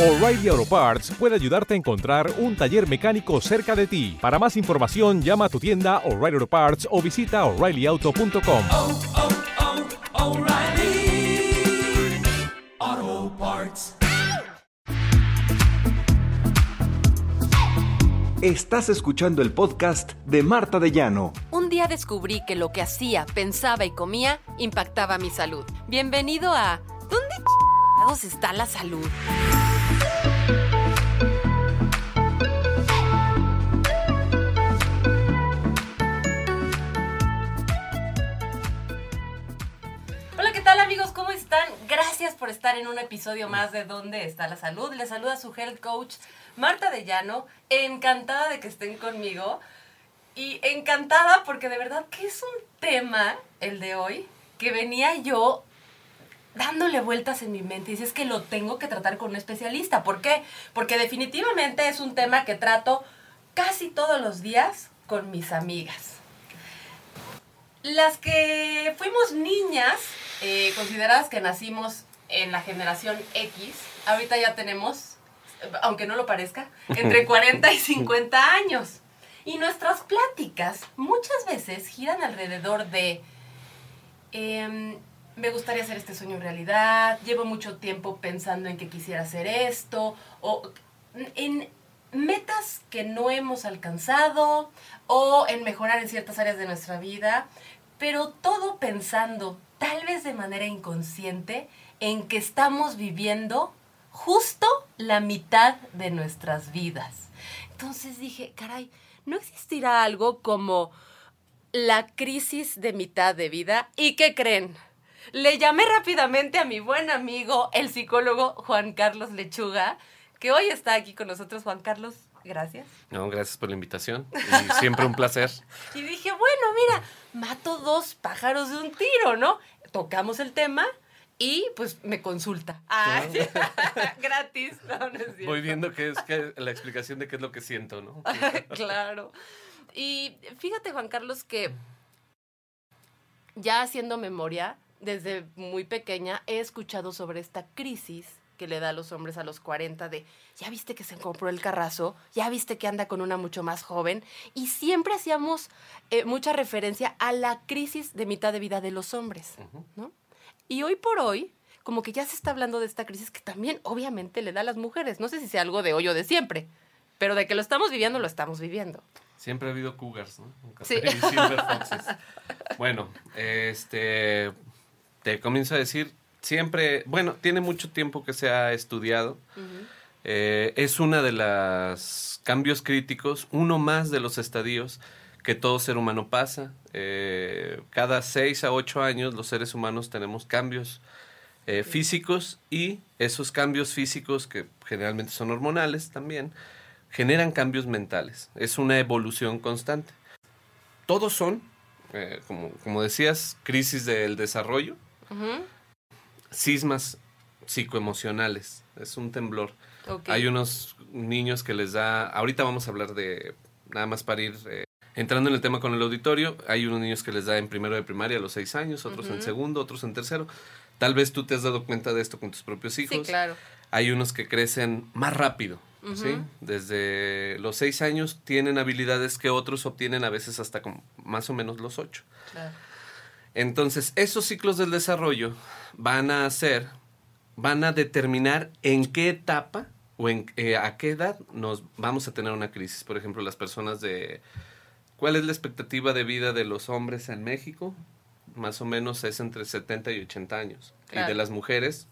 O'Reilly Auto Parts puede ayudarte a encontrar un taller mecánico cerca de ti. Para más información, llama a tu tienda O'Reilly Auto Parts o visita oreillyauto.com. oh, oh, Parts. Estás escuchando el podcast de Marta de Llano. Un día descubrí que lo que hacía, pensaba y comía impactaba mi salud. Bienvenido a ¿Dónde está la salud? Por estar en un episodio más de ¿Dónde está la salud? Les saluda su health coach Marta de Llano. Encantada de que estén conmigo. Y encantada porque de verdad que es un tema el de hoy que venía yo dándole vueltas en mi mente y dices que lo tengo que tratar con un especialista. ¿Por qué? Porque definitivamente es un tema que trato casi todos los días con mis amigas. Las que fuimos niñas, eh, consideradas que nacimos en la generación X, ahorita ya tenemos, aunque no lo parezca, entre 40 y 50 años. Y nuestras pláticas muchas veces giran alrededor de, em, me gustaría hacer este sueño realidad, llevo mucho tiempo pensando en que quisiera hacer esto, o en metas que no hemos alcanzado, o en mejorar en ciertas áreas de nuestra vida, pero todo pensando, tal vez de manera inconsciente, en que estamos viviendo justo la mitad de nuestras vidas. Entonces dije, caray, ¿no existirá algo como la crisis de mitad de vida? ¿Y qué creen? Le llamé rápidamente a mi buen amigo, el psicólogo Juan Carlos Lechuga, que hoy está aquí con nosotros. Juan Carlos, gracias. No, gracias por la invitación. Y siempre un placer. Y dije, bueno, mira, mato dos pájaros de un tiro, ¿no? Tocamos el tema y pues me consulta. Ah, gratis. No, no es. Voy viendo que es que la explicación de qué es lo que siento, ¿no? claro. Y fíjate, Juan Carlos, que ya haciendo memoria, desde muy pequeña he escuchado sobre esta crisis que le da a los hombres a los 40 de, ya viste que se compró el carrazo, ya viste que anda con una mucho más joven, y siempre hacíamos eh, mucha referencia a la crisis de mitad de vida de los hombres, ¿no? Y hoy por hoy, como que ya se está hablando de esta crisis que también obviamente le da a las mujeres, no sé si sea algo de hoy o de siempre, pero de que lo estamos viviendo, lo estamos viviendo. Siempre ha habido cougars, ¿no? Nunca Sí. silver foxes. Bueno, este, te comienzo a decir, siempre, bueno, tiene mucho tiempo que se ha estudiado. Eh, es una de los cambios críticos, uno más de los estadios que todo ser humano pasa. Eh, cada seis a ocho años los seres humanos tenemos cambios eh, físicos y esos cambios físicos, que generalmente son hormonales también, generan cambios mentales. Es una evolución constante. Todos son, como, como decías, crisis del desarrollo, Ujú. sismas psicoemocionales. Es un temblor. Hay unos niños que les da, ahorita vamos a hablar de, nada más para ir eh, entrando en el tema con el auditorio, hay unos niños que les da en primero de primaria a los seis años, otros en segundo, otros en tercero. Tal vez tú te has dado cuenta de esto con tus propios hijos. Sí, claro. Hay unos que crecen más rápido, ¿sí? Desde los seis años tienen habilidades que otros obtienen a veces hasta con más o menos los ocho. claro. Entonces, esos ciclos del desarrollo van a hacer, van a determinar en qué etapa o en, eh, a qué edad nos vamos a tener una crisis. Por ejemplo, las personas de... ¿Cuál es la expectativa de vida de los hombres en México? Más o menos es entre 70 y 80 años. Y de las mujeres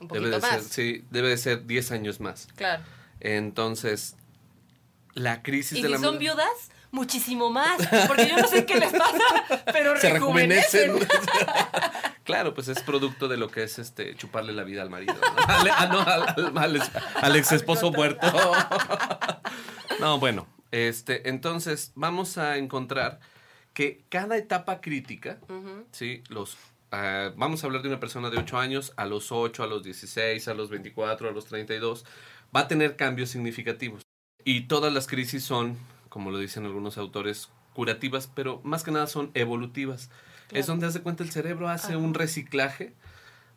Un debe de, más. ser, sí, debe de ser 10 años más. Claro. Entonces, la crisis Y de si la son viudas, muchísimo más. Porque yo no sé qué les pasa, pero se rejuvenecen. rejuvenecen. claro, pues es producto de lo que es este chuparle la vida al marido. ¿no? Al, ah, no, al, al ex- al ex esposo muerto. no, bueno, este, entonces vamos a encontrar que cada etapa crítica. ¿sí? Los, ah, vamos a hablar de una persona de 8 años, a los 8, a los 16, a los 24, a los 32, va a tener cambios significativos. Y todas las crisis son, como lo dicen algunos autores, curativas, pero más que nada son evolutivas. Es donde, haz de cuenta, el cerebro hace Ajá. un reciclaje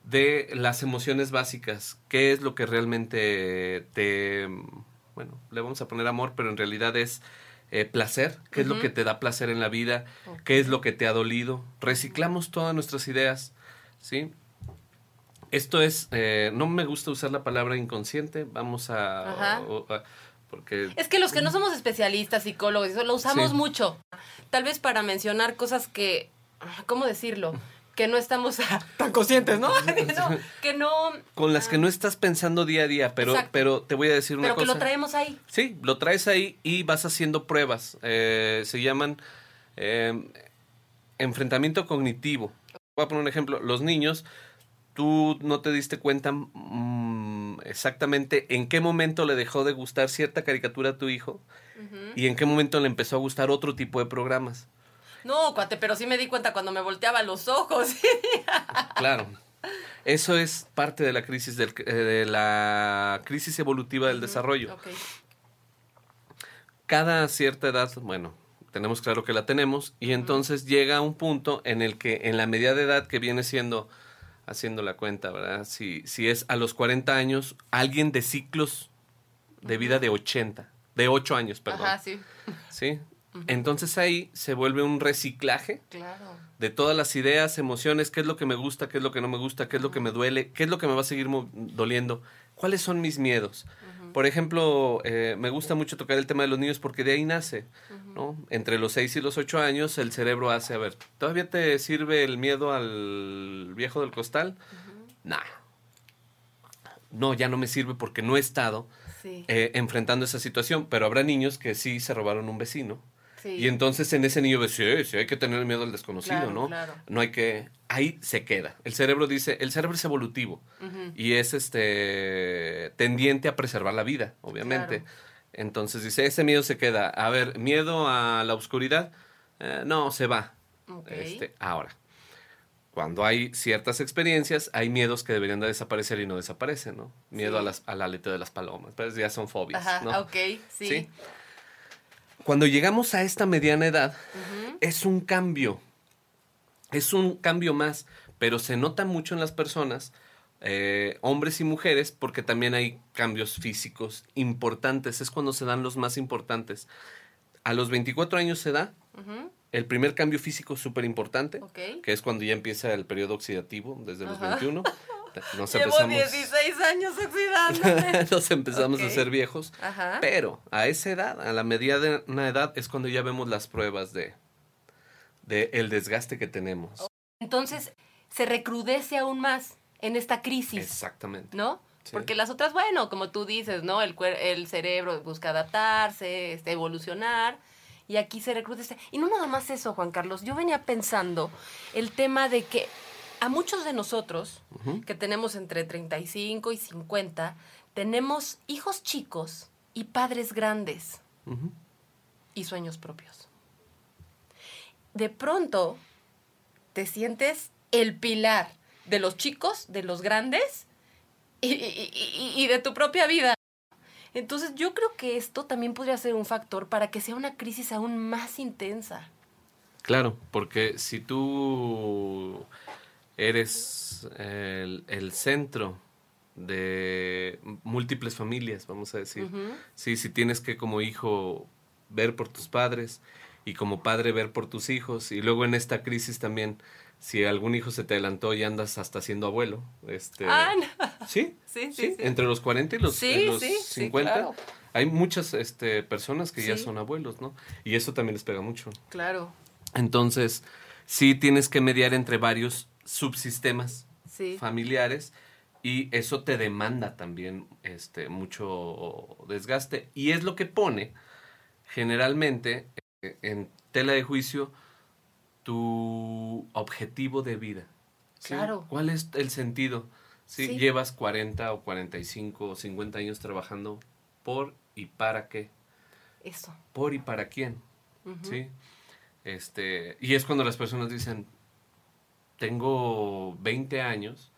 de las emociones básicas. ¿Qué es lo que realmente te... Bueno, le vamos a poner amor, pero en realidad es eh, placer. ¿Qué es lo que te da placer en la vida? ¿Qué es lo que te ha dolido? Reciclamos todas nuestras ideas, ¿sí? Esto es, eh, no me gusta usar la palabra inconsciente, vamos a... Porque Es que los que no somos especialistas, psicólogos, eso lo usamos Sí. mucho. Tal vez para mencionar cosas que, ¿cómo decirlo? Que no estamos tan conscientes, ¿no? No, que no, con las que no estás pensando día a día, pero, Exacto. pero te voy a decir una pero que cosa. lo traemos ahí. Sí, lo traes ahí y vas haciendo pruebas. Eh, se llaman eh, enfrentamiento cognitivo. Voy a poner un ejemplo. Los niños, tú no te diste cuenta mm, exactamente en qué momento le dejó de gustar cierta caricatura a tu hijo y en qué momento le empezó a gustar otro tipo de programas. No, cuate, pero sí me di cuenta cuando me volteaba los ojos. Claro. Eso es parte de la crisis del, eh, de la crisis evolutiva del desarrollo. Cada cierta edad, bueno, tenemos claro que la tenemos, y entonces llega un punto en el que en la media de edad que viene siendo, haciendo la cuenta, ¿verdad? Si, si es a los 40 años, alguien de ciclos de vida de 80, de 8 años, perdón. Ajá, sí. ¿Sí? Entonces ahí se vuelve un reciclaje Claro. de todas las ideas, emociones, qué es lo que me gusta, qué es lo que no me gusta, qué es lo que me duele, qué es lo que me va a seguir doliendo, cuáles son mis miedos. Por ejemplo, eh, me gusta mucho tocar el tema de los niños porque de ahí nace, ¿no? Entre los 6 y los 8 años el cerebro hace, a ver, ¿todavía te sirve el miedo al viejo del costal? Nah. No, ya no me sirve porque no he estado Sí. eh, enfrentando esa situación, pero habrá niños que sí se robaron un vecino. Sí. Y entonces en ese niño, sí, sí, hay que tener miedo al desconocido, Claro, ¿no? claro. No hay que... Ahí se queda. El cerebro dice, el cerebro es evolutivo y es este tendiente a preservar la vida, obviamente. Claro. Entonces dice, ese miedo se queda. A ver, miedo a la oscuridad, eh, no, se va. Este, ahora, cuando hay ciertas experiencias, hay miedos que deberían de desaparecer y no desaparecen, ¿no? Miedo Sí. a las, al aleta de las palomas, pues ya son fobias, Ajá, ¿no? ok, sí. ¿Sí? Cuando llegamos a esta mediana edad, es un cambio. Es un cambio más, pero se nota mucho en las personas, eh, hombres y mujeres, porque también hay cambios físicos importantes. Es cuando se dan los más importantes. A los 24 años se da el primer cambio físico súper importante, que es cuando ya empieza el periodo oxidativo, desde los Ajá. 21. Nos Llevo empezamos, 16 años oxidándome. nos empezamos a ser viejos. Ajá. Pero a esa edad, a la mediana edad, es cuando ya vemos las pruebas de, de el desgaste que tenemos. Entonces, se recrudece aún más en esta crisis, Exactamente. ¿no? Sí. Porque las otras, bueno, como tú dices, ¿no? El cerebro busca adaptarse, este, evolucionar. Y aquí se recrudece. Y no nada más eso, Juan Carlos. Yo venía pensando el tema de que a muchos de nosotros, que tenemos entre 35 y 50, tenemos hijos chicos y padres grandes y sueños propios. De pronto te sientes el pilar de los chicos, de los grandes y, y- y- y de tu propia vida. Entonces yo creo que esto también podría ser un factor para que sea una crisis aún más intensa. Claro, porque si tú eres el, el centro de múltiples familias, vamos a decir, sí, si tienes que como hijo ver por tus padres y como padre ver por tus hijos y luego en esta crisis también si algún hijo se te adelantó y andas hasta siendo abuelo, este Ah, no. Sí, Sí, sí, sí, sí. entre los 40 y los, Sí, y los sí, sí, 50. claro. Hay muchas este, personas que ya son abuelos, ¿no? Y eso también les pega mucho. Claro, Entonces, sí tienes que mediar entre varios subsistemas sí. familiares y eso te demanda también este, mucho desgaste. Y es lo que pone generalmente eh, en tela de juicio tu objetivo de vida. ¿sí? Claro. ¿Cuál es el sentido? Si Sí. llevas 40 o 45 o 50 años trabajando por y para qué, Eso. por y para quién. ¿sí? Este, y es cuando las personas dicen, tengo 20 años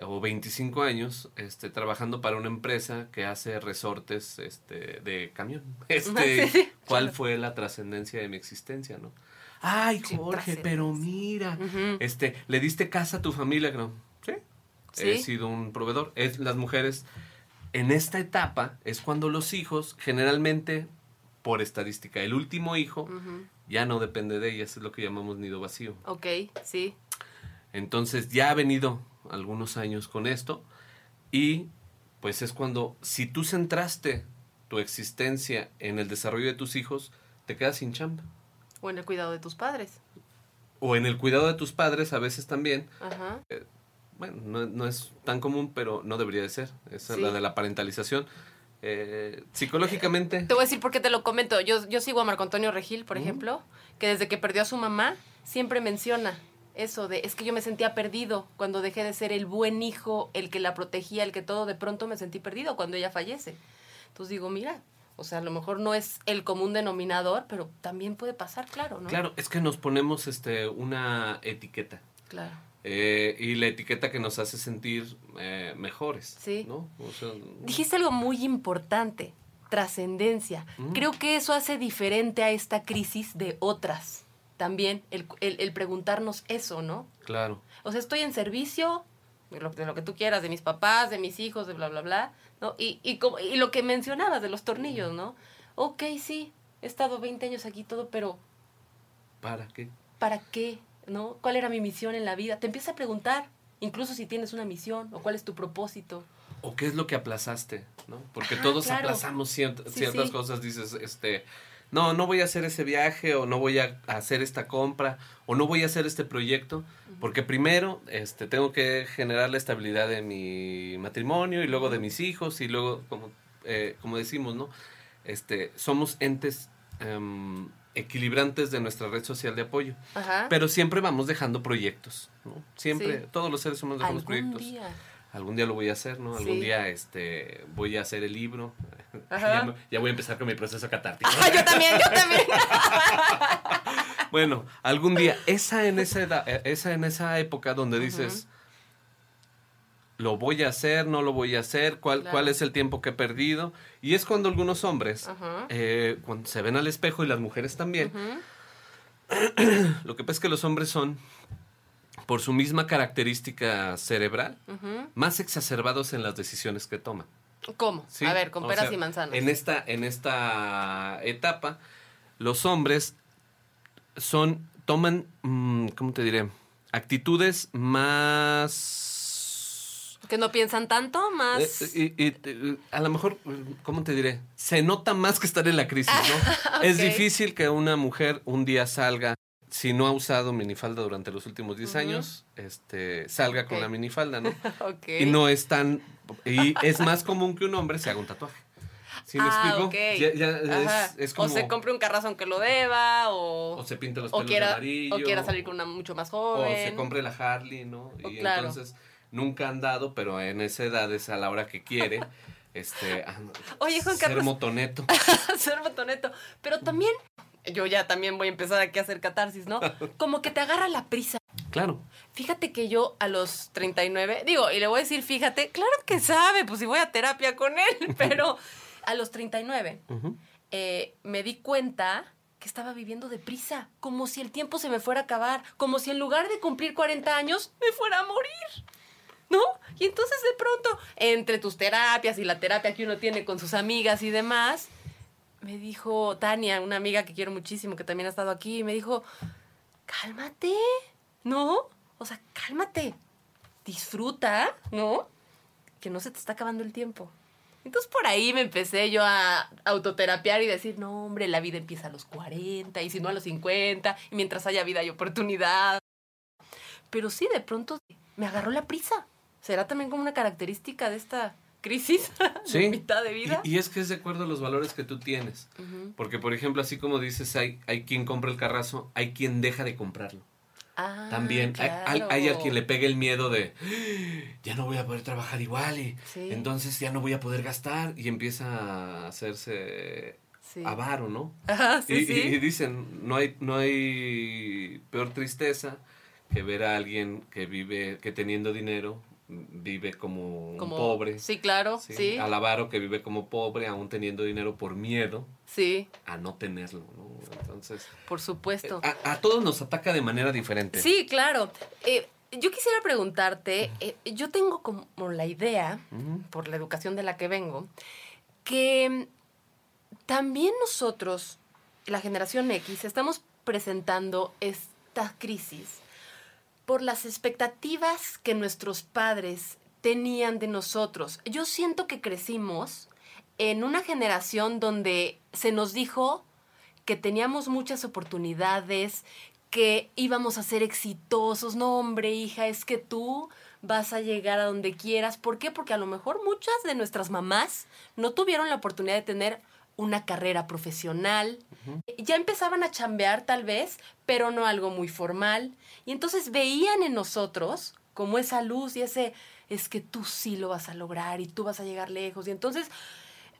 o 25 años este, trabajando para una empresa que hace resortes este, de camión. Este, Sí, ¿Cuál fue la trascendencia de mi existencia, no? Ay, Sí, Jorge, pero mira, este, le diste casa a tu familia, ¿no? Sí, Sí. he sido un proveedor. Es las mujeres en esta etapa es cuando los hijos generalmente por estadística el último hijo ya no depende de ellas, es lo que llamamos nido vacío. Ok, sí. Entonces ya ha venido algunos años con esto y pues es cuando si tú centraste tu existencia en el desarrollo de tus hijos, te quedas sin chamba. O en el cuidado de tus padres. O en el cuidado de tus padres a veces también. Ajá. Bueno, no, no es tan común, pero no debería de ser. Esa Sí. es la de la parentalización. Eh, psicológicamente, Te voy a decir por qué te lo comento. Yo, yo sigo a Marco Antonio Regil, por ejemplo, que desde que perdió a su mamá, siempre menciona eso de, es que yo me sentía perdido cuando dejé de ser el buen hijo, el que la protegía, el que todo, de pronto me sentí perdido cuando ella fallece. Entonces digo, mira, o sea, a lo mejor no es el común denominador, pero también puede pasar, claro, ¿no? claro, es que nos ponemos este, una etiqueta. Claro. eh, y la etiqueta que nos hace sentir eh, mejores. Sí. ¿no? O sea, Dijiste algo muy importante, trascendencia. Mm. Creo que eso hace diferente a esta crisis de otras. También el, el- el preguntarnos eso, ¿no? claro. O sea, estoy en servicio de lo, de lo que tú quieras, de mis papás, de mis hijos, de bla, bla, bla, ¿no? Y, y, como- y lo que mencionabas de los tornillos, ¿no? Ok, sí, he estado 20 años aquí todo, pero ¿Para qué? ¿para qué? ¿No? ¿Cuál era mi misión en la vida? Te empiezas a preguntar, incluso si tienes una misión o cuál es tu propósito. ¿O qué es lo que aplazaste? ¿no? Porque Ajá, todos claro. aplazamos Sí, ciertas sí. cosas. Dices, este, no, no voy a hacer ese viaje o no voy a hacer esta compra o no voy a hacer este proyecto porque primero este, tengo que generar la estabilidad de mi matrimonio y luego de mis hijos y luego, como, eh, como decimos, ¿no? Este, somos entes em, equilibrantes de nuestra red social de apoyo. Ajá. Pero siempre vamos dejando proyectos, ¿no? Siempre, Sí. todos los seres humanos dejamos Algún proyectos. día. Algún día lo voy a hacer, ¿no? Algún Sí. día este, voy a hacer el libro. Ya, voy a empezar con mi proceso catártico. Yo también, yo también. bueno, algún día, esa en esa edad, eh, esa en esa época donde dices, lo voy a hacer, no lo voy a hacer, cuál, Claro. cuál es el tiempo que he perdido. Y es cuando algunos hombres, eh, cuando se ven al espejo y las mujeres también, lo que pasa es que los hombres son, por su misma característica cerebral, más exacerbados en las decisiones que toman. ¿Cómo? ¿sí? A ver, con O peras sea, y manzanas. En esta, en esta etapa, los hombres son, toman, mm, ¿cómo te diré? Actitudes más... Que no piensan tanto, más... Eh, y- y- y, a lo mejor, ¿cómo te diré? Se nota más que estar en la crisis, ¿no? Es difícil que una mujer un día salga, si no ha usado minifalda durante los últimos 10 Ujú. años, este, salga con Ok. la minifalda, ¿no? ok. Y no es tan. Y es más común que un hombre se haga un tatuaje. ¿Sí me Ah, explico? ok. Ya- ya es, es como. O se compre un carrazón que lo deba, o... o se pinta los o pelos de quiera, amarillo. o quiera salir con una mucho más O joven. se compre la Harley, ¿no? O Y claro. entonces nunca han dado, pero en esa edad es a la hora que quiere. este. ah, Oye, Juan ser Carlos. motoneto. ser botoneto. Pero también, yo ya también voy a empezar aquí a hacer catarsis, ¿no? Como que te agarra la prisa. Claro. Fíjate que yo a los 39, digo, y le voy a decir, fíjate, claro que sabe, pues si voy a terapia con él, pero a los 39 Ujú. eh, me di cuenta que estaba viviendo deprisa, como si el tiempo se me fuera a acabar, como si en lugar de cumplir 40 años me fuera a morir. ¿No? Y entonces de pronto, entre tus terapias y la terapia que uno tiene con sus amigas y demás, me dijo Tania, una amiga que quiero muchísimo, que también ha estado aquí, me dijo, cálmate, ¿no? O sea, cálmate, disfruta, ¿no? Que no se te está acabando el tiempo. Entonces por ahí me empecé yo a autoterapiar y decir, no, hombre, la vida empieza a los 40 y si no a los 50, y mientras haya vida hay oportunidad. Pero sí, de pronto me agarró la prisa. ¿Será también como una característica de esta crisis Sí. de mitad de vida? Y, y es que es de acuerdo a los valores que tú tienes. Porque, por ejemplo, así como dices, hay, hay quien compra el carrazo, hay quien deja de comprarlo. Ah, También hay, hay, hay a quien le pegue el miedo de "Ah, ya no voy a poder trabajar igual y Sí. entonces ya no voy a poder gastar y empieza a hacerse Sí. avaro, ¿no? Y- y dicen, no hay, no hay peor tristeza que ver a alguien que vive, que teniendo dinero vive como, un pobre. Sí, claro, ¿sí? sí. Al avaro que vive como pobre, aún teniendo dinero por miedo Sí, a no tenerlo, ¿no? Entonces, por supuesto. a, a todos nos ataca de manera diferente. Sí, claro. Eh, yo quisiera preguntarte, eh, yo tengo como la idea, por la educación de la que vengo, que también nosotros, la generación X, estamos presentando esta crisis por las expectativas que nuestros padres tenían de nosotros. Yo siento que crecimos en una generación donde se nos dijo que teníamos muchas oportunidades, que íbamos a ser exitosos. No, hombre, hija, es que tú vas a llegar a donde quieras. ¿Por qué? Porque a lo mejor muchas de nuestras mamás no tuvieron la oportunidad de tener una carrera profesional. Ya empezaban a chambear tal vez, pero no algo muy formal. Y entonces veían en nosotros como esa luz y ese, es que tú sí lo vas a lograr y tú vas a llegar lejos. Y entonces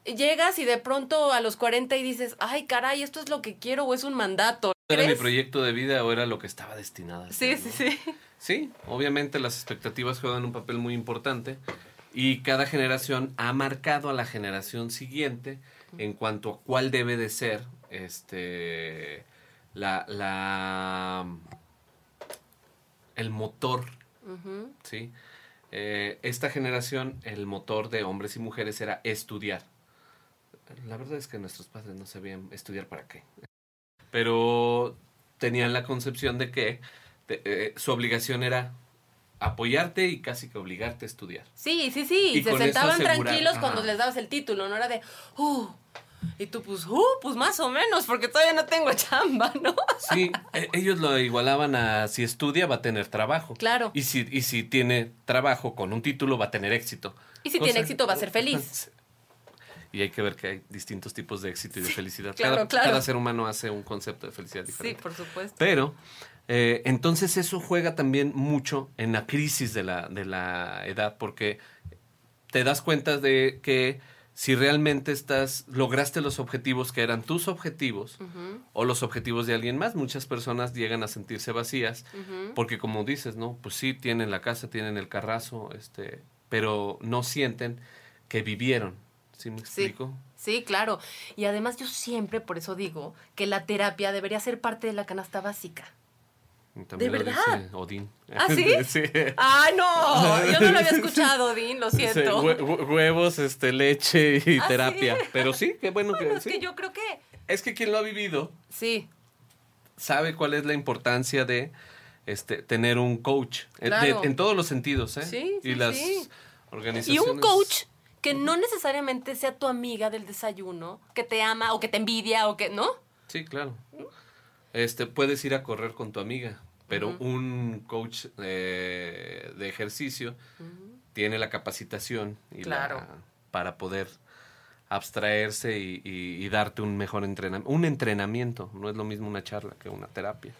llegas y de pronto a los 40 y dices, ay caray, esto es lo que quiero o es un mandato. ¿Era mi proyecto de vida o era lo que estaba destinado a Sí, sí, sí. Sí, obviamente las expectativas juegan un papel muy importante y cada generación ha marcado a la generación siguiente en cuanto a cuál debe de ser este la, la el motor. ¿sí? Eh, esta generación, el motor de hombres y mujeres era estudiar. La verdad es que nuestros padres no sabían estudiar para qué. Pero tenían la concepción de que eh, su obligación era apoyarte y casi que obligarte a estudiar. Sí, sí, sí. Y se sentaban tranquilos Ajá. cuando les dabas el título, no era de, uh, y tú pues, uh, pues más o menos, porque todavía no tengo chamba, ¿no? Sí, e- ellos lo igualaban a si estudia va a tener trabajo. Claro. Y si, y si tiene trabajo con un título va a tener éxito. Y si tiene éxito, va a ser feliz. Y hay que ver que hay distintos tipos de éxito y de felicidad. claro, cada, claro. cada ser humano hace un concepto de felicidad Sí, diferente. por supuesto. Pero, eh, entonces eso juega también mucho en la crisis de la, de la edad, porque te das cuenta de que si realmente estás, lograste los objetivos que eran tus objetivos o los objetivos de alguien más, muchas personas llegan a sentirse vacías, porque como dices, ¿no? Pues sí, tienen la casa, tienen el carrazo, este, pero no sienten que vivieron. ¿Sí me Sí. explico? Sí, claro. Y además yo siempre, por eso digo, que la terapia debería ser parte de la canasta básica. También ¿De lo verdad? dice Odín. ¿Ah, sí? sí. ¡Ay, no! Yo no lo había escuchado, Dean, lo siento. hue- hue- huevos, este, leche y ¿Ah, terapia. sí? Pero sí, qué bueno, Bueno, que es sí. que yo creo que... Es que quien lo ha vivido Sí, sabe cuál es la importancia de este tener un coach. Eh, de- en todos los sentidos, ¿eh? Sí, sí, y las sí. y organizaciones. un coach que no necesariamente sea tu amiga del desayuno, que te ama o que te envidia o que... ¿No? Sí, claro. Este, puedes ir a correr con tu amiga, pero Ujú. un coach eh, de ejercicio tiene la capacitación y la- Claro. para poder abstraerse y, y- y darte un mejor entrenamiento. Un entrenamiento, no es lo mismo una charla que una terapia.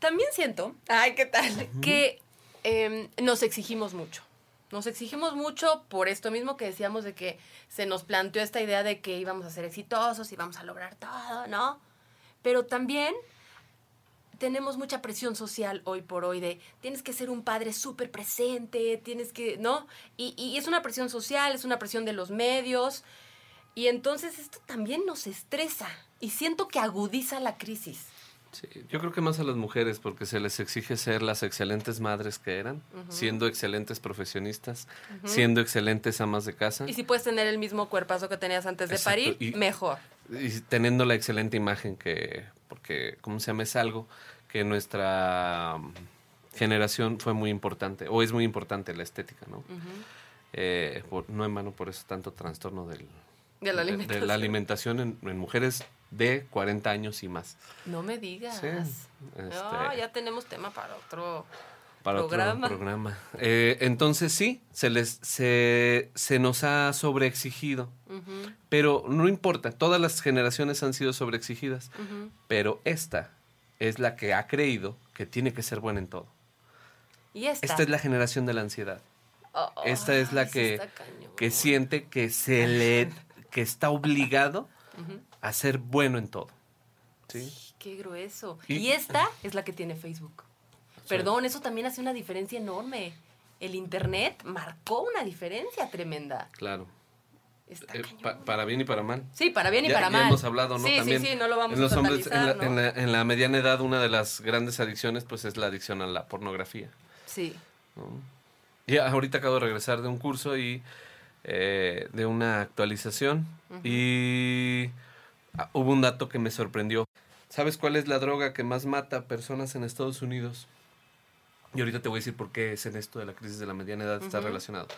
También siento, ay, ¿qué tal? Que em, nos exigimos mucho. Nos exigimos mucho por esto mismo que decíamos de que se nos planteó esta idea de que íbamos a ser exitosos y vamos a lograr todo, ¿no? Pero también tenemos mucha presión social hoy por hoy de tienes que ser un padre súper presente, tienes que, ¿no? Y, y es una presión social, es una presión de los medios. Y entonces esto también nos estresa y siento que agudiza la crisis. Sí, yo creo que más a las mujeres porque se les exige ser las excelentes madres que eran, siendo excelentes profesionistas, siendo excelentes amas de casa. Y si puedes tener el mismo cuerpazo que tenías antes de Exacto, parir, y- mejor. Y teniendo la excelente imagen que, porque, ¿cómo se llama? Es algo que nuestra um, generación fue muy importante, o es muy importante la estética, ¿no? Eh, por- no en vano por eso tanto trastorno del, De la alimentación. de la alimentación en, en mujeres de 40 años y más. No me digas. Sí, No, este- ya tenemos tema para otro. Para programa. otro programa. Eh, entonces sí, se les se, se nos ha sobreexigido, pero no importa, todas las generaciones han sido sobreexigidas, pero esta es la que ha creído que tiene que ser buena en todo. Y esta. Esta es la generación de la ansiedad, Oh, esta es la que, que siente que se le que está obligado a ser bueno en todo. ¿Sí? Qué grueso. Y- Y, esta es la que tiene Facebook. Perdón, eso también hace una diferencia enorme. El internet marcó una diferencia tremenda. Claro. Eh, pa- para bien y para mal. Sí, para bien y ya, para ya mal. hemos hablado, ¿no? Sí, También sí, sí, no lo vamos en los a hombres, en la, totalizar, en, ¿no? la, en la mediana edad, una de las grandes adicciones, pues es la adicción a la pornografía. Sí. Y ahorita acabo de regresar de un curso y eh, de una actualización y ah, hubo un dato que me sorprendió. ¿Sabes cuál es la droga que más mata personas en Estados Unidos? Y ahorita te voy a decir por qué es en esto de la crisis de la mediana edad está relacionado.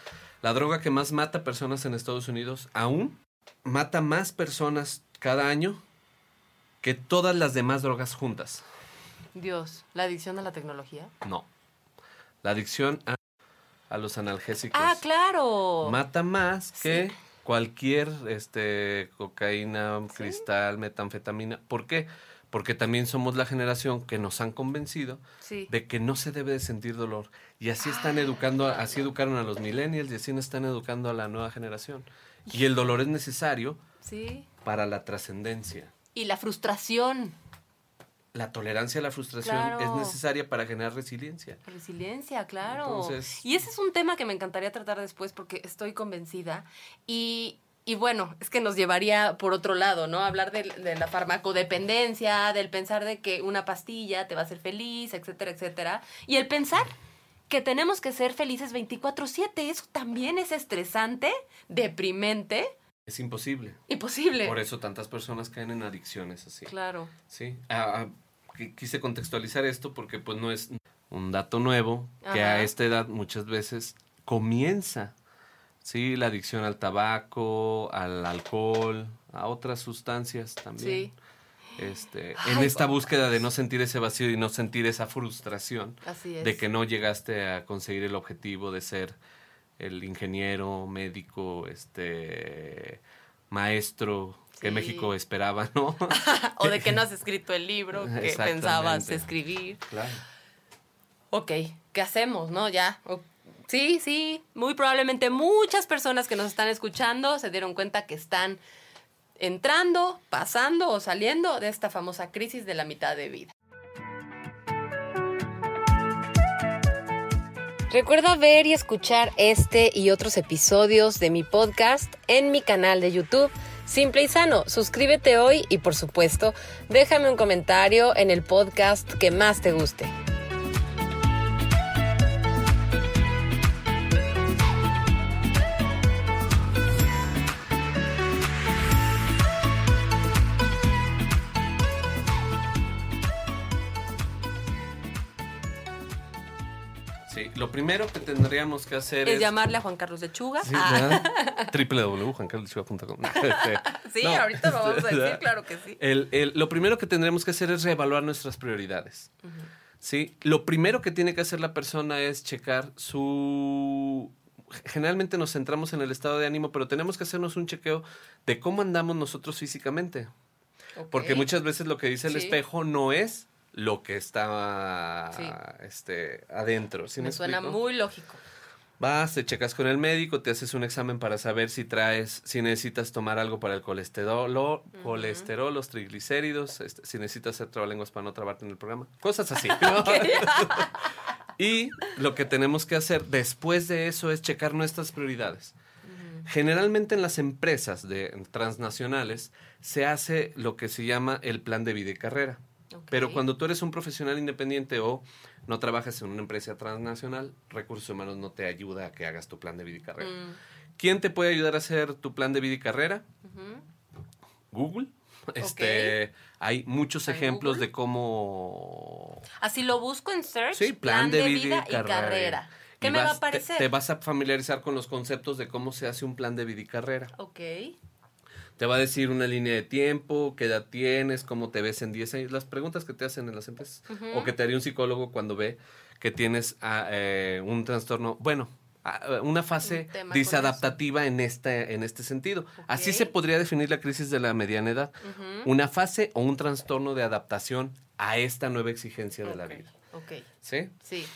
La droga que más mata personas en Estados Unidos aún mata más personas cada año que todas las demás drogas juntas. Dios, la adicción a la tecnología. No. La adicción a, a los analgésicos. Ah, claro. Mata más que Sí. cualquier este cocaína, cristal, metanfetamina. ¿Por qué? Porque también somos la generación que nos han convencido Sí. de que no se debe de sentir dolor. Y así están educando, a- así educaron a los millennials y así nos están educando a la nueva generación. Y el dolor es necesario Sí. para la trascendencia. Y la frustración, La tolerancia a la frustración Claro. es necesaria para generar resiliencia. resiliencia, claro. Entonces- y ese es un tema que me encantaría tratar después porque estoy convencida. Y, y bueno, es que nos llevaría por otro lado, ¿no? Hablar de, de la farmacodependencia, del pensar de que una pastilla te va a hacer feliz, etcétera, etcétera. Y el pensar que tenemos que ser felices 24/7, eso también es estresante, deprimente, Es imposible. imposible. Por eso tantas personas caen en adicciones así. Claro. Sí, ah, ah, qui- quise contextualizar esto porque pues no es un dato nuevo que Ajá. a esta edad muchas veces comienza, sí, la adicción al tabaco, al alcohol, a otras sustancias también. Sí. Este, Ay, en esta búsqueda de no sentir ese vacío y no sentir esa frustración Así es. de que no llegaste a conseguir el objetivo de ser el ingeniero, médico, este maestro que. México esperaba, ¿no? o de que no has escrito el libro que pensabas escribir. Claro. Ok, ¿qué hacemos, no? Ya. Sí, sí, muy probablemente muchas personas que nos están escuchando se dieron cuenta que están entrando, pasando o saliendo de esta famosa crisis de la mitad de vida. Recuerda ver y escuchar este y otros episodios de mi podcast en mi canal de YouTube. Simple y sano, suscríbete hoy y por supuesto déjame un comentario en el podcast que más te guste. Lo primero que tendríamos que hacer Es es... llamarle a Juan Carlos Lechuga. Sí, Ah, www.juancarloslechuga.com. Este, sí, no, ahorita lo vamos a decir, claro que sí. El- el- lo primero que tendremos que hacer es reevaluar nuestras prioridades. ¿sí? Lo primero que tiene que hacer la persona es checar su... Generalmente nos centramos en el estado de ánimo, pero tenemos que hacernos un chequeo de cómo andamos nosotros físicamente. Porque muchas veces lo que dice el Sí. espejo no es lo que está Sí. este, adentro. ¿sí Me suena muy lógico. Vas, te checas con el médico, te haces un examen para saber si traes, si necesitas tomar algo para el colesterol, colesterol los triglicéridos, este, si necesitas hacer trabalenguas para no trabarte en el programa, cosas así. y lo que tenemos que hacer después de eso es checar nuestras prioridades. Generalmente en las empresas de transnacionales se hace lo que se llama el plan de vida y carrera. Pero cuando tú eres un profesional independiente o no trabajas en una empresa transnacional, Recursos Humanos no te ayuda a que hagas tu plan de vida y carrera. Mm, ¿Quién te puede ayudar a hacer tu plan de vida y carrera? Google. Este, Hay muchos ¿En ejemplos Google? de cómo... Así lo busco en search. Sí, plan, de, vida, y carrera. ¿Qué Y me va a te- aparecer? Te, vas a familiarizar con los conceptos de cómo se hace un plan de vida y carrera. Ok. Te va a decir una línea de tiempo, qué edad tienes, cómo te ves en 10 años, las preguntas que te hacen en las empresas. O que te haría un psicólogo cuando ve que tienes ah, eh, un trastorno, bueno, ah, una fase Un disadaptativa en este, en este sentido. Así se podría definir la crisis de la mediana edad. Una fase o un trastorno de adaptación a esta nueva exigencia de la vida. Ok, ¿Sí? sí.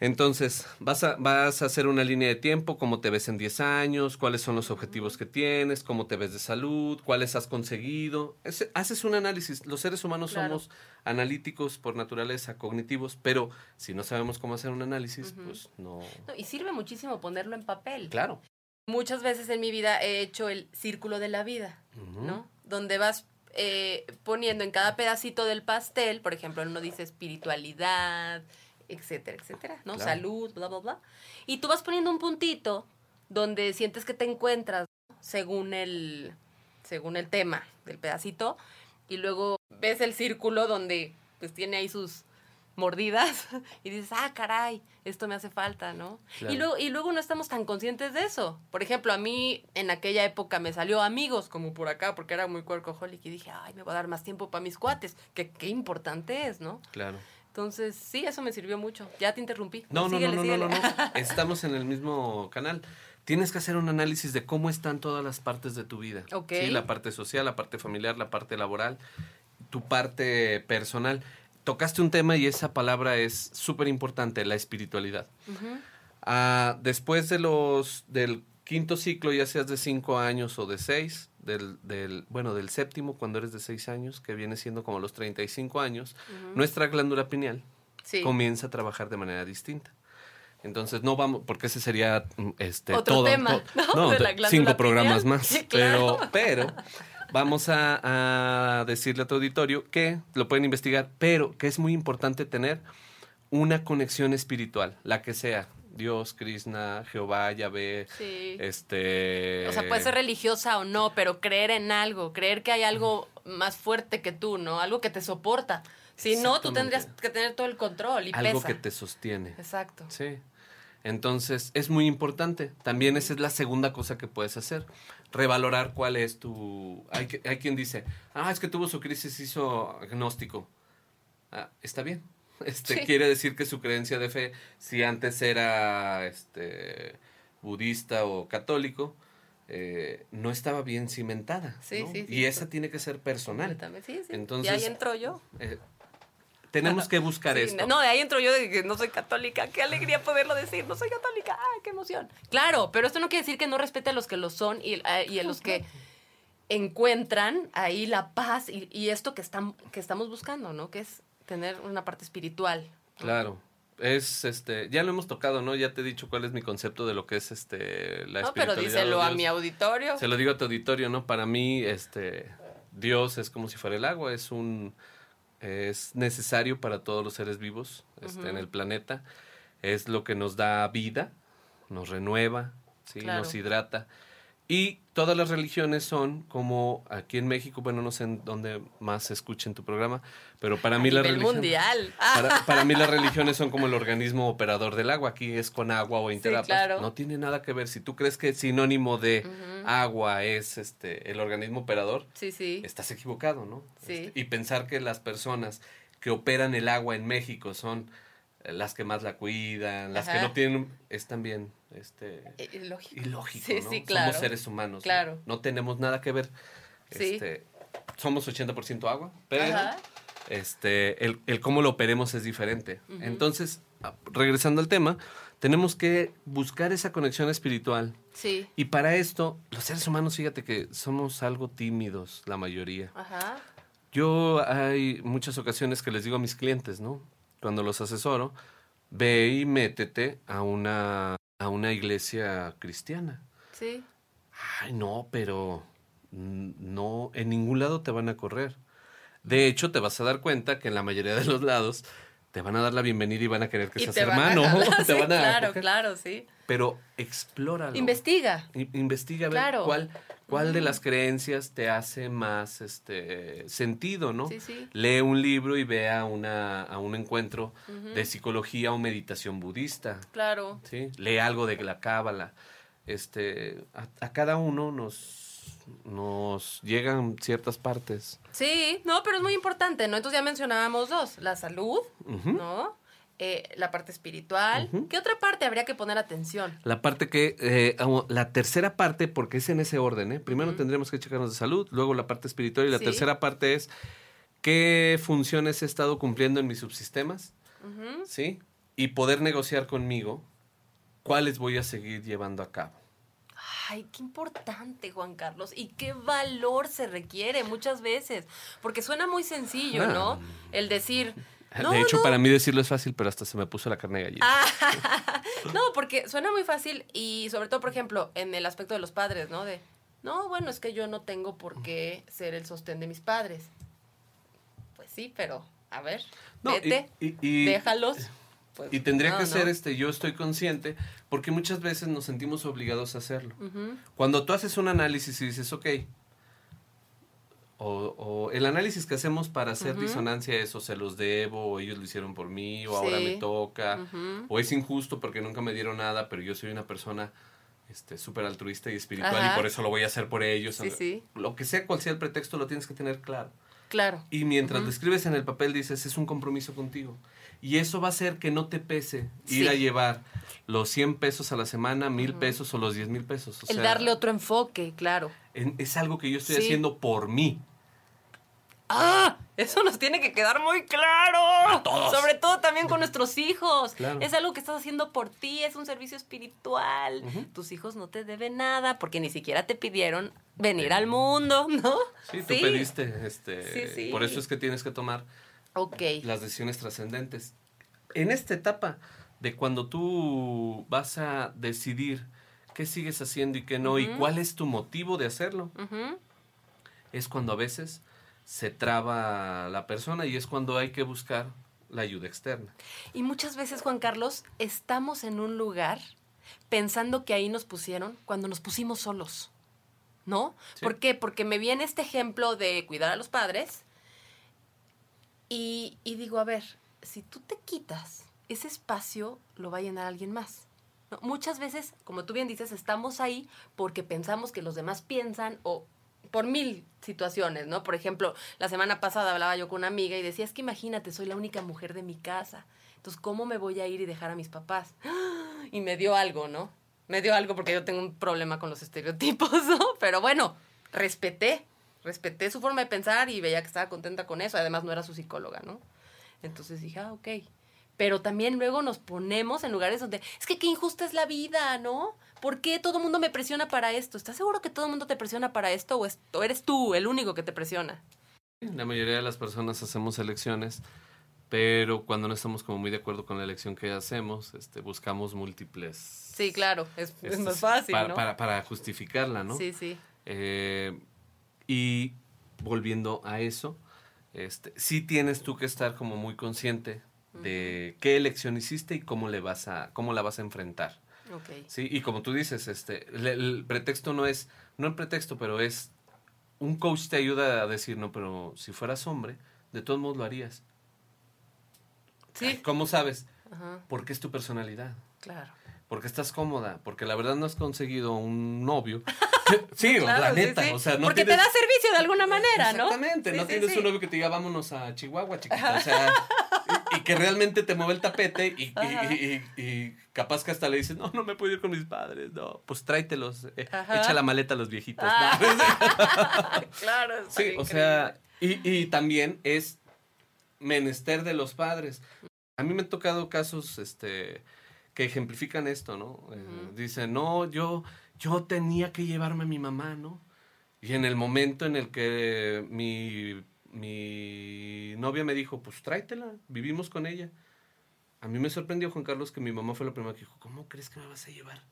Entonces, vas a, vas a hacer una línea de tiempo, cómo te ves en 10 años, cuáles son los objetivos que tienes, cómo te ves de salud, cuáles has conseguido. Haces un análisis. Los seres humanos Claro. somos analíticos por naturaleza, cognitivos, pero si no sabemos cómo hacer un análisis, pues no. No, y sirve muchísimo ponerlo en papel. Claro. Muchas veces en mi vida he hecho el círculo de la vida. ¿no? Donde vas eh, poniendo en cada pedacito del pastel, por ejemplo, uno dice espiritualidad, etcétera, etcétera, ¿no? Claro. Salud, bla, bla, bla. Y tú vas poniendo un puntito donde sientes que te encuentras según el, según el tema del pedacito y luego ves el círculo donde pues tiene ahí sus mordidas y dices, ah, caray, esto me hace falta, ¿no? Claro. Y, luego, y luego no estamos tan conscientes de eso. Por ejemplo, a mí en aquella época me salió amigos como por acá porque era muy cuercoholic y dije, ay, me voy a dar más tiempo para mis cuates, que qué importante es, ¿no? Claro. Entonces, sí, eso me sirvió mucho. Ya te interrumpí. No, no, Síguele, no, no, no, no. Estamos en el mismo canal. Tienes que hacer un análisis de cómo están todas las partes de tu vida. Ok. Sí, la parte social, la parte familiar, la parte laboral, tu parte personal. Tocaste un tema y esa palabra es súper importante, la espiritualidad. Ah, después de los del quinto ciclo, ya seas de cinco años o de seis, del, del, bueno, del séptimo, cuando eres de seis años, que viene siendo como los 35 años, nuestra glándula pineal Sí. comienza a trabajar de manera distinta. Entonces no vamos, porque ese sería mm, este Otro todo, tema, ¿no? De la de- glándula cinco programas pineal. más. Sí, claro. Pero, pero vamos a, a decirle a tu auditorio que lo pueden investigar, pero que es muy importante tener una conexión espiritual, la que sea. Dios, Krishna, Jehová, Yahvé, Sí. este... O sea, puede ser religiosa o no, pero creer en algo, creer que hay algo más fuerte que tú, ¿no? Algo que te soporta. Si no, tú tendrías que tener todo el control y algo pesa. que te sostiene. Exacto. Sí. Entonces, es muy importante. También esa es la segunda cosa que puedes hacer. Revalorar cuál es tu... Hay quien dice, ah, es que tuvo su crisis, hizo agnóstico. Ah, está bien. Este, Sí. Quiere decir que su creencia de fe, si antes era este, budista o católico, eh, no estaba bien cimentada. Sí, ¿no? sí, y esa tiene que ser personal. Completamente. Sí, sí. Entonces- y ahí entro yo. Eh, tenemos que buscar Sí, esto. No, de ahí entro yo de que no soy católica. Qué alegría poderlo decir. No soy católica. ¡Ay, qué emoción! Claro, pero esto no quiere decir que no respete a los que lo son y, a- y a los que encuentran ahí la paz y, y esto que, están, que estamos buscando, ¿no? Que es tener una parte espiritual. ¿no? Claro. Es este, ya lo hemos tocado, ¿no? Ya te he dicho cuál es mi concepto de lo que es este la No, pero espiritualidad díselo a mi auditorio. Se lo digo a tu auditorio, ¿no? Para mí, este, Dios es como si fuera el agua, es un, es necesario para todos los seres vivos este, en el planeta, es lo que nos da vida, nos renueva, ¿sí? Claro. Nos hidrata. Y todas las religiones son como aquí en México, bueno, no sé en dónde más se escucha en tu programa, pero para a mí la nivel religión... mundial. Para, para mí las religiones son como el organismo operador del agua. Aquí es con agua o interapas. claro. No tiene nada que ver. Si tú crees que sinónimo de agua es este el organismo operador, sí, sí. estás equivocado, ¿no? Sí. Este, y pensar que las personas que operan el agua en México son las que más la cuidan, las que no tienen es también este Eh, Ilógico. ilógico, Sí, ¿no? sí, claro. Somos seres humanos. ¿no? Claro. No tenemos nada que ver. Sí. Este, somos 80% agua, pero Ajá. este, el, el cómo lo operemos es diferente. Entonces, a- regresando al tema, tenemos que buscar esa conexión espiritual. Sí. Y para esto, los seres humanos, fíjate que somos algo tímidos, la mayoría. Ajá. Yo hay muchas ocasiones que les digo a mis clientes, ¿no? Cuando los asesoro, ve y métete a una, a una iglesia cristiana. Sí. Ay, no, pero no, en ningún lado te van a correr. De hecho, te vas a dar cuenta que en la mayoría de los lados te van a dar la bienvenida y van a querer que Y seas te van a hermano. jalar, te sí, van a claro, claro, sí. Pero explóralo. Investiga. I- Investiga a ver Claro. cuál, cuál de las creencias te hace más este sentido, ¿no? Sí, sí. Lee un libro y vea una, a un encuentro de psicología o meditación budista. Claro. ¿sí? Lee algo de la cábala. Este, a, a cada uno nos, nos llegan ciertas partes. Sí, no, pero es muy importante, ¿no? Entonces ya mencionábamos dos, la salud. ¿no? Eh, la parte espiritual. ¿Qué otra parte habría que poner atención? La parte que, eh, la tercera parte, porque es en ese orden, ¿eh? Primero tendremos que checarnos de salud, luego la parte espiritual y la Sí. tercera parte es qué funciones he estado cumpliendo en mis subsistemas. ¿sí? Y poder negociar conmigo cuáles voy a seguir llevando a cabo. Ay, qué importante, Juan Carlos. Y qué valor se requiere muchas veces. Porque suena muy sencillo, ¿no? Ah. El decir. No, de hecho, no. para mí decirlo es fácil, pero hasta se me puso la carne de gallina. Ah, no, porque suena muy fácil y sobre todo, por ejemplo, en el aspecto de los padres, ¿no? De, no, bueno, es que yo no tengo por qué ser el sostén de mis padres. Pues sí, pero, a ver, No, y- vete, y- y- déjalos. pues. Y tendría no, que no. ser este, yo estoy consciente, porque muchas veces nos sentimos obligados a hacerlo. Cuando tú haces un análisis y dices, ok, o, o el análisis que hacemos para hacer disonancia es o se los debo, o ellos lo hicieron por mí, o ahora me toca, o es injusto porque nunca me dieron nada, pero yo soy una persona este súper altruista y espiritual Ajá. y por eso lo voy a hacer por ellos. Sí, sí. Lo que sea cual sea el pretexto lo tienes que tener claro. Claro. Y mientras Ujú. lo escribes en el papel dices, es un compromiso contigo. Y eso va a hacer que no te pese ir a llevar los 100 pesos a la semana, mil pesos o los 10 mil pesos. O El sea, darle otro enfoque, claro. en- es algo que yo estoy Sí. haciendo por mí. ¡Ah! Eso nos tiene que quedar muy claro. todos. Sobre todo también con nuestros hijos. Claro. Es algo que estás haciendo por ti, es un servicio espiritual. Tus hijos no te deben nada porque ni siquiera te pidieron venir al mundo, ¿no? Sí, tú pediste. Este, Sí, sí. Por eso es que tienes que tomar Ok. las decisiones trascendentes. En esta etapa de cuando tú vas a decidir qué sigues haciendo y qué no, y cuál es tu motivo de hacerlo, es cuando a veces se traba la persona y es cuando hay que buscar la ayuda externa. Y muchas veces, Juan Carlos, estamos en un lugar pensando que ahí nos pusieron cuando nos pusimos solos. ¿No? Sí. ¿Por qué? Porque me viene este ejemplo de cuidar a los padres y, y digo, a ver, si tú te quitas, ese espacio lo va a llenar alguien más. ¿no? Muchas veces, como tú bien dices, estamos ahí porque pensamos que los demás piensan o por mil situaciones, ¿no? Por ejemplo, la semana pasada hablaba yo con una amiga y decía, es que imagínate, soy la única mujer de mi casa. Entonces, ¿cómo me voy a ir y dejar a mis papás? Y me dio algo, ¿no? Me dio algo porque yo tengo un problema con los estereotipos, ¿no? Pero bueno, respeté, respeté su forma de pensar y veía que estaba contenta con eso. Además, no era su psicóloga, ¿no? Entonces dije, ah, ok. Pero también luego nos ponemos en lugares donde, es que qué injusta es la vida, ¿no? ¿Por qué todo el mundo me presiona para esto? ¿Estás seguro que todo el mundo te presiona para esto o, es- o eres tú el único que te presiona? La mayoría de las personas hacemos elecciones, pero cuando no estamos como muy de acuerdo con la elección que hacemos, este, buscamos múltiples... Sí, claro, es, es este, más fácil, para, ¿no? para, para justificarla, ¿no? Sí, sí. Eh, y volviendo a eso, este, sí tienes tú que estar como muy consciente de qué elección hiciste y cómo le vas a, cómo la vas a enfrentar. Sí, y como tú dices, este, el, pretexto no es, no el pretexto, pero es un coach te ayuda a decir, no, pero si fueras hombre, de todos modos lo harías. Sí. ¿Cómo sabes? Ajá, Porque es tu personalidad. claro. Porque estás cómoda, porque la verdad no has conseguido un novio. sí, Claro, la neta, sí. o sea, no Porque tienes... te da servicio de alguna manera, ¿no? Exactamente, Sí, no tienes un novio que te diga vámonos a Chihuahua, chiquita. O sea, y, y que realmente te mueve el tapete y, y- y- y- y capaz que hasta le dices, no, no me puedo ir con mis padres, no, pues tráetelos, eh, echa la maleta a los viejitos. Ah. claro, está sí, o sea, y, y también es menester de los padres. A mí me han tocado casos, este, que ejemplifican esto, ¿no? Eh, Ujú. Dicen, no, yo, yo tenía que llevarme a mi mamá, ¿no? Y en el momento en el que mi, mi novia me dijo, pues tráetela, vivimos con ella. A mí me sorprendió, Juan Carlos, que mi mamá fue la primera que dijo, ¿cómo crees que me vas a llevar?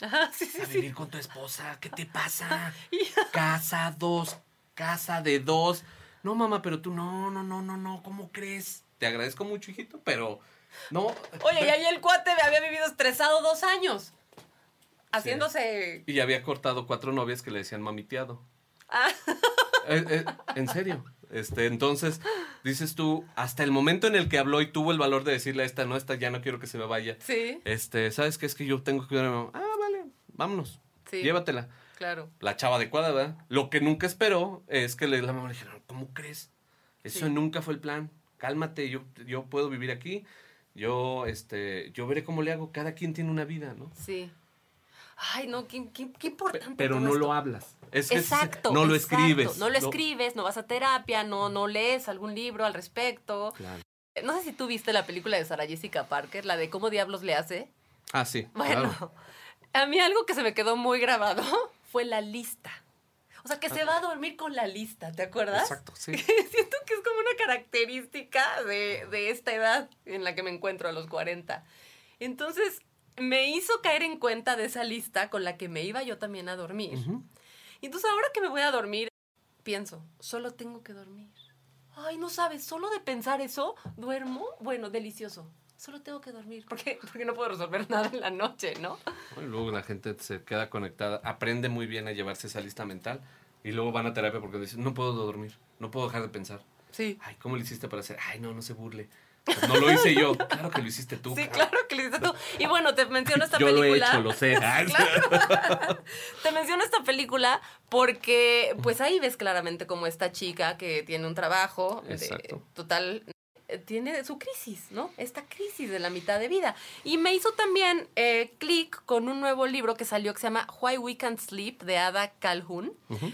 Ajá, sí, sí, A sí. vivir con tu esposa, ¿qué te pasa? Casa dos, casa de dos. No, mamá, pero tú no, no, no, no, no, ¿cómo crees? Te agradezco mucho, hijito, pero no. Oye, y ahí el cuate había vivido estresado dos años. Haciéndose. Y había cortado cuatro novias que le decían mamiteado. Ah, Eh, eh, en serio. Este, entonces, dices tú, hasta el momento en el que habló y tuvo el valor de decirle a esta, no, esta ya no quiero que se me vaya. sí, Este, ¿sabes qué? Es que yo tengo que cuidar a mi mamá. Ah, vale, vámonos. Sí. Llévatela. claro. la chava adecuada, ¿verdad? Lo que nunca esperó es que le, la mamá le dijeron, ¿cómo crees? Eso Sí. nunca fue el plan. Cálmate, yo, yo puedo vivir aquí. Yo, este, yo veré cómo le hago. Cada quien tiene una vida, ¿no? Sí. Ay, no, qué, qué- qué importante. pero todo no esto. lo hablas. Es que es- Exacto. no lo exacto. escribes. No lo escribes, no vas a terapia, no, no lees algún libro al respecto. Claro. No sé si tú viste la película de Sarah Jessica Parker, la de cómo diablos le hace. Ah, sí. Bueno, claro. a mí algo que se me quedó muy grabado fue la lista. O sea, que se va a dormir con la lista, ¿te acuerdas? Exacto, sí. Siento que es como una característica de, de esta edad en la que me encuentro a los 40. Entonces, me hizo caer en cuenta de esa lista con la que me iba yo también a dormir. Y entonces ahora que me voy a dormir, pienso, solo tengo que dormir. Ay, no sabes, solo de pensar eso, duermo, bueno, delicioso. Solo tengo que dormir. ¿Por qué? Porque no puedo resolver nada en la noche, ¿no? Y luego la gente se queda conectada, aprende muy bien a llevarse esa lista mental y luego van a terapia porque dicen, no puedo dormir, no puedo dejar de pensar. Sí. Ay, ¿cómo le hiciste para hacer? Ay, no, no se burle. Pues no lo hice yo. Claro que lo hiciste tú. Sí, claro que lo hiciste tú. Y bueno, te menciono esta Yo lo he película. hecho, lo sé. Te menciono esta película porque, pues ahí ves claramente como esta chica que tiene un trabajo de total tiene su crisis, ¿no? Esta crisis de la mitad de vida. Y me hizo también eh, clic con un nuevo libro que salió que se llama Why We Can't Sleep de Ada Calhoun,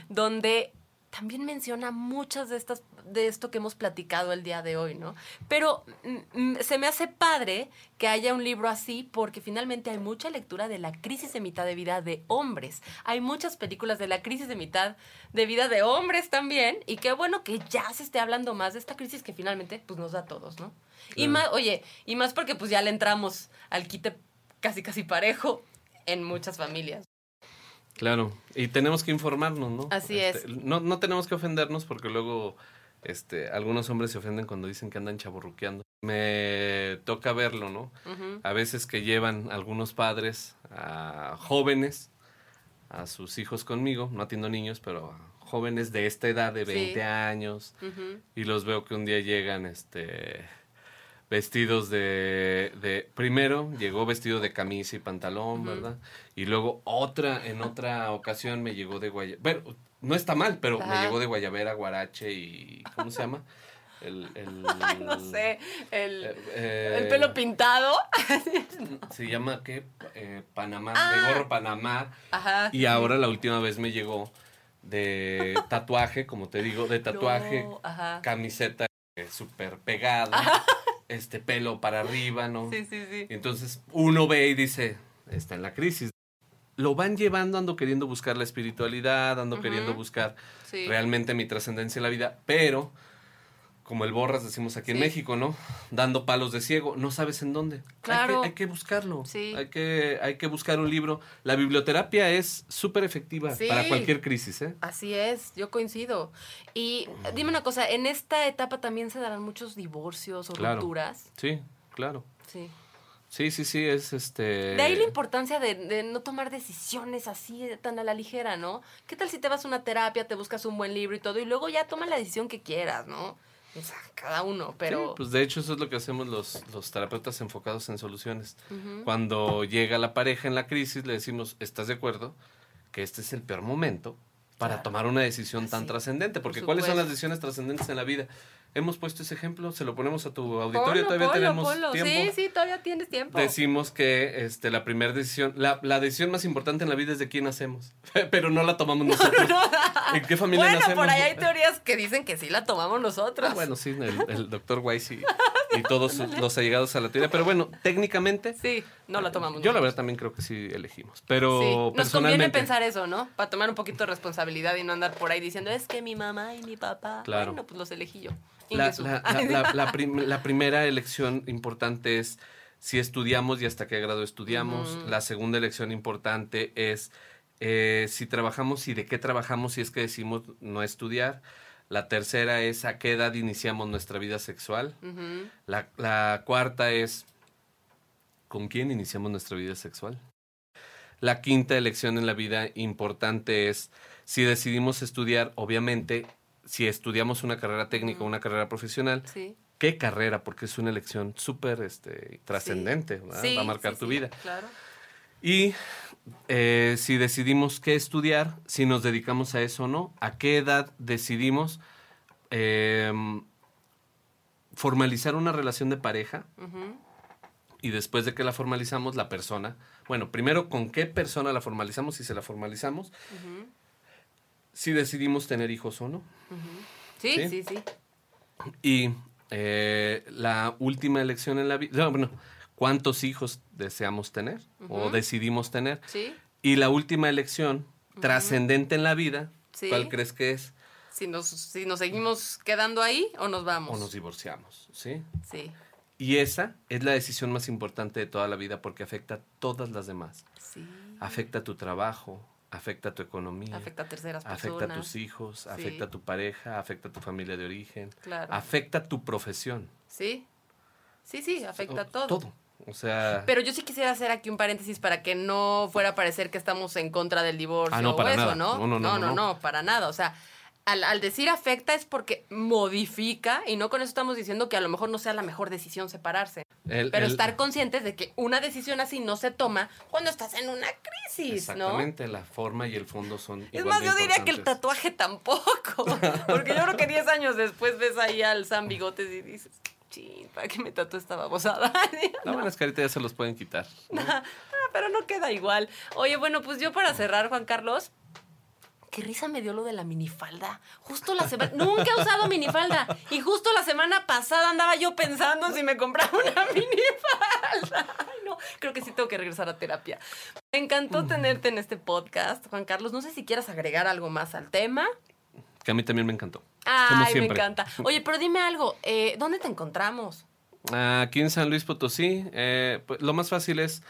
donde también menciona muchas de estas de esto que hemos platicado el día de hoy, ¿no? Pero mm, mm, se me hace padre que haya un libro así porque finalmente hay mucha lectura de la crisis de mitad de vida de hombres. Hay muchas películas de la crisis de mitad de vida de hombres también y qué bueno que ya se esté hablando más de esta crisis que finalmente pues nos da a todos, ¿no? Y más, oye, y más porque pues ya le entramos al quite casi casi parejo en muchas familias. Claro, y tenemos que informarnos, ¿no? Así Este, es. No, no tenemos que ofendernos porque luego este, algunos hombres se ofenden cuando dicen que andan chaburruqueando. Me toca verlo, ¿no? A veces que llevan algunos padres a jóvenes, a sus hijos conmigo, no atiendo niños, pero a jóvenes de esta edad, de Sí. 20 años, y los veo que un día llegan este vestidos de, de primero llegó vestido de camisa y pantalón, ¿verdad? Y luego otra en otra ocasión me llegó de guayabera. Pero no está mal, pero me Ajá. llegó de guayabera, guarache y ¿cómo se llama? El, el- Ay, no sé, el, eh, eh, el pelo pintado. Se llama qué? Eh, Panamá, Ah. de gorro Panamá. Ajá. Y ahora la última vez me llegó de tatuaje, como te digo, de tatuaje, No, ajá. camiseta eh, súper pegada, este pelo para arriba, ¿no? Sí, sí, sí. Y entonces uno ve y dice, está en la crisis. Lo van llevando, ando queriendo buscar la espiritualidad, ando queriendo buscar Sí. realmente mi trascendencia en la vida, pero como el borras decimos aquí en. México, ¿no? Dando palos de ciego, no sabes en dónde. Claro. Hay que, hay que buscarlo. Sí. Hay que, hay que buscar un libro. La biblioterapia es súper efectiva Sí. para cualquier crisis, ¿eh? Así es, yo coincido. Y dime una cosa, en esta etapa también se darán muchos divorcios o Claro. rupturas. Sí, claro. Sí. Sí, sí, sí, es este... De ahí la importancia de, de no tomar decisiones así eh, tan a la ligera, ¿no? ¿Qué tal si te vas a una terapia, te buscas un buen libro y todo, y luego ya toma la decisión que quieras, ¿no? O sea, cada uno, pero... Sí, pues de hecho eso es lo que hacemos los, los terapeutas enfocados en soluciones. Cuando llega la pareja en la crisis, le decimos, ¿estás de acuerdo? Que este es el peor momento para Claro. tomar una decisión tan trascendente. por Porque ¿cuáles son las decisiones trascendentes en la vida? Hemos puesto ese ejemplo, se lo ponemos a tu auditorio, Ponlo, todavía ponlo, tenemos ponlo. tiempo. Sí, sí, todavía tienes tiempo. Decimos que este, la primera decisión, la, la decisión más importante en la vida es de quién nacemos, pero no la tomamos nosotros. ¿En qué familia bueno, nacemos? por ahí hay teorías que dicen que sí la tomamos nosotros. Ah, bueno, sí, el, el doctor Weiss y, y todos los allegados a la teoría. Pero bueno, técnicamente, Sí, no la tomamos yo la verdad también creo que sí elegimos. Pero Sí, nos conviene pensar eso, ¿no? Para tomar un poquito de responsabilidad y no andar por ahí diciendo, es que mi mamá y mi papá. Claro. Bueno, pues los elegí yo. La, la- la- la- la prim- la primera elección importante es si estudiamos y hasta qué grado estudiamos. La segunda elección importante es eh, si trabajamos y de qué trabajamos si es que decimos no estudiar. La tercera es a qué edad iniciamos nuestra vida sexual. La, la cuarta es con quién iniciamos nuestra vida sexual. La quinta elección en la vida importante es si decidimos estudiar, obviamente, si estudiamos una carrera técnica o una carrera profesional, Sí. ¿qué carrera? Porque es una elección súper este, trascendente. Sí, va a marcar tu sí, vida. Claro. Y eh, si decidimos qué estudiar, si nos dedicamos a eso o no, a qué edad decidimos eh, formalizar una relación de pareja y después de que la formalizamos, la persona, bueno, primero con qué persona la formalizamos, si se la formalizamos, Ujú. Si decidimos tener hijos o no. Sí, ¿Sí? sí, sí. Y eh, la última elección en la vida, no, bueno, ¿cuántos hijos deseamos tener o decidimos tener? Sí. Y la última elección trascendente en la vida, Sí. ¿cuál crees que es? Si nos, si nos seguimos quedando ahí o nos vamos. O nos divorciamos, ¿sí? Sí, Y esa es la decisión más importante de toda la vida porque afecta a todas las demás. sí. Afecta a tu trabajo, afecta a tu economía, Afecta a terceras afecta personas. a tus hijos, Sí. afecta a tu pareja, afecta a tu familia de origen, Claro. afecta a tu profesión. Sí. Sí, sí, afecta a todo. Todo. O sea, Pero yo sí quisiera hacer aquí un paréntesis para que no fuera a parecer que estamos en contra del divorcio Ah, no, para o eso, nada. ¿no? No, no, no, no, no, no, para nada. O sea, al, al decir afecta es porque modifica y no con eso estamos diciendo que a lo mejor no sea la mejor decisión separarse. el- Pero el- estar conscientes de que una decisión así no se toma cuando estás en una crisis, ¿no? Exactamente, la forma y el fondo son Es igual más, de yo diría que el tatuaje tampoco. Porque yo creo que 10 años después ves ahí al Sam Bigotes y dices, chin, ¿para qué me tatué esta babosada? La buena es que ahorita ya se los pueden quitar. ¿no? Ah, pero no queda igual. Oye, bueno, pues yo para cerrar, Juan Carlos. Qué risa me dio lo de la minifalda. Justo la semana. Nunca he usado minifalda. Y justo la semana pasada andaba yo pensando si me compraba una minifalda. Ay, no. Creo que sí tengo que regresar a terapia. Me encantó tenerte en este podcast, Juan Carlos. No sé si quieras agregar algo más al tema. Que a mí también me encantó. Ay, me encanta. Oye, pero dime algo. eh, ¿Dónde te encontramos? Aquí en San Luis Potosí, eh, pues, lo más fácil es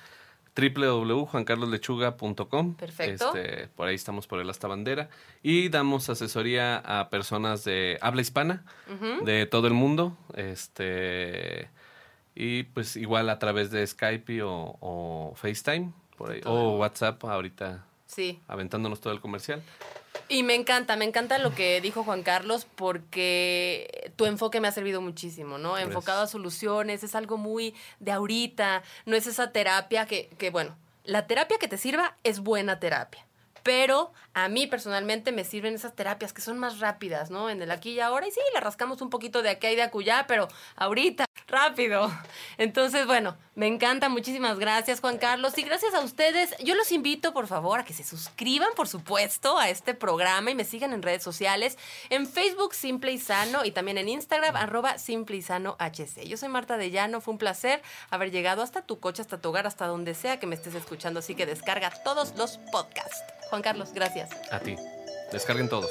www.juancarloslechuga.com. Perfecto. Este, por ahí estamos por el hasta bandera. Y damos asesoría a personas de habla hispana, de todo el mundo. Este, y pues igual a través de Skype o, o FaceTime, por ahí, o. WhatsApp ahorita Sí. aventándonos todo el comercial. Y me encanta, me encanta lo que dijo Juan Carlos porque tu enfoque me ha servido muchísimo, ¿no? Enfocado a soluciones, es algo muy de ahorita, no es esa terapia que, que, bueno, la terapia que te sirva es buena terapia. Pero a mí personalmente me sirven esas terapias que son más rápidas, ¿no? En el aquí y ahora. Y sí, le rascamos un poquito de aquí y de acullá, pero ahorita, rápido. Entonces, bueno, me encanta. Muchísimas gracias, Juan Carlos. Y gracias a ustedes. Yo los invito, por favor, a que se suscriban, por supuesto, a este programa y me sigan en redes sociales. En Facebook, Simple y Sano. Y también en Instagram, arroba Simple y Sano HC. Yo soy Marta de Llano. Fue un placer haber llegado hasta tu coche, hasta tu hogar, hasta donde sea que me estés escuchando. Así que descarga todos los podcasts. Juan Carlos, gracias. A ti. Descarguen todos.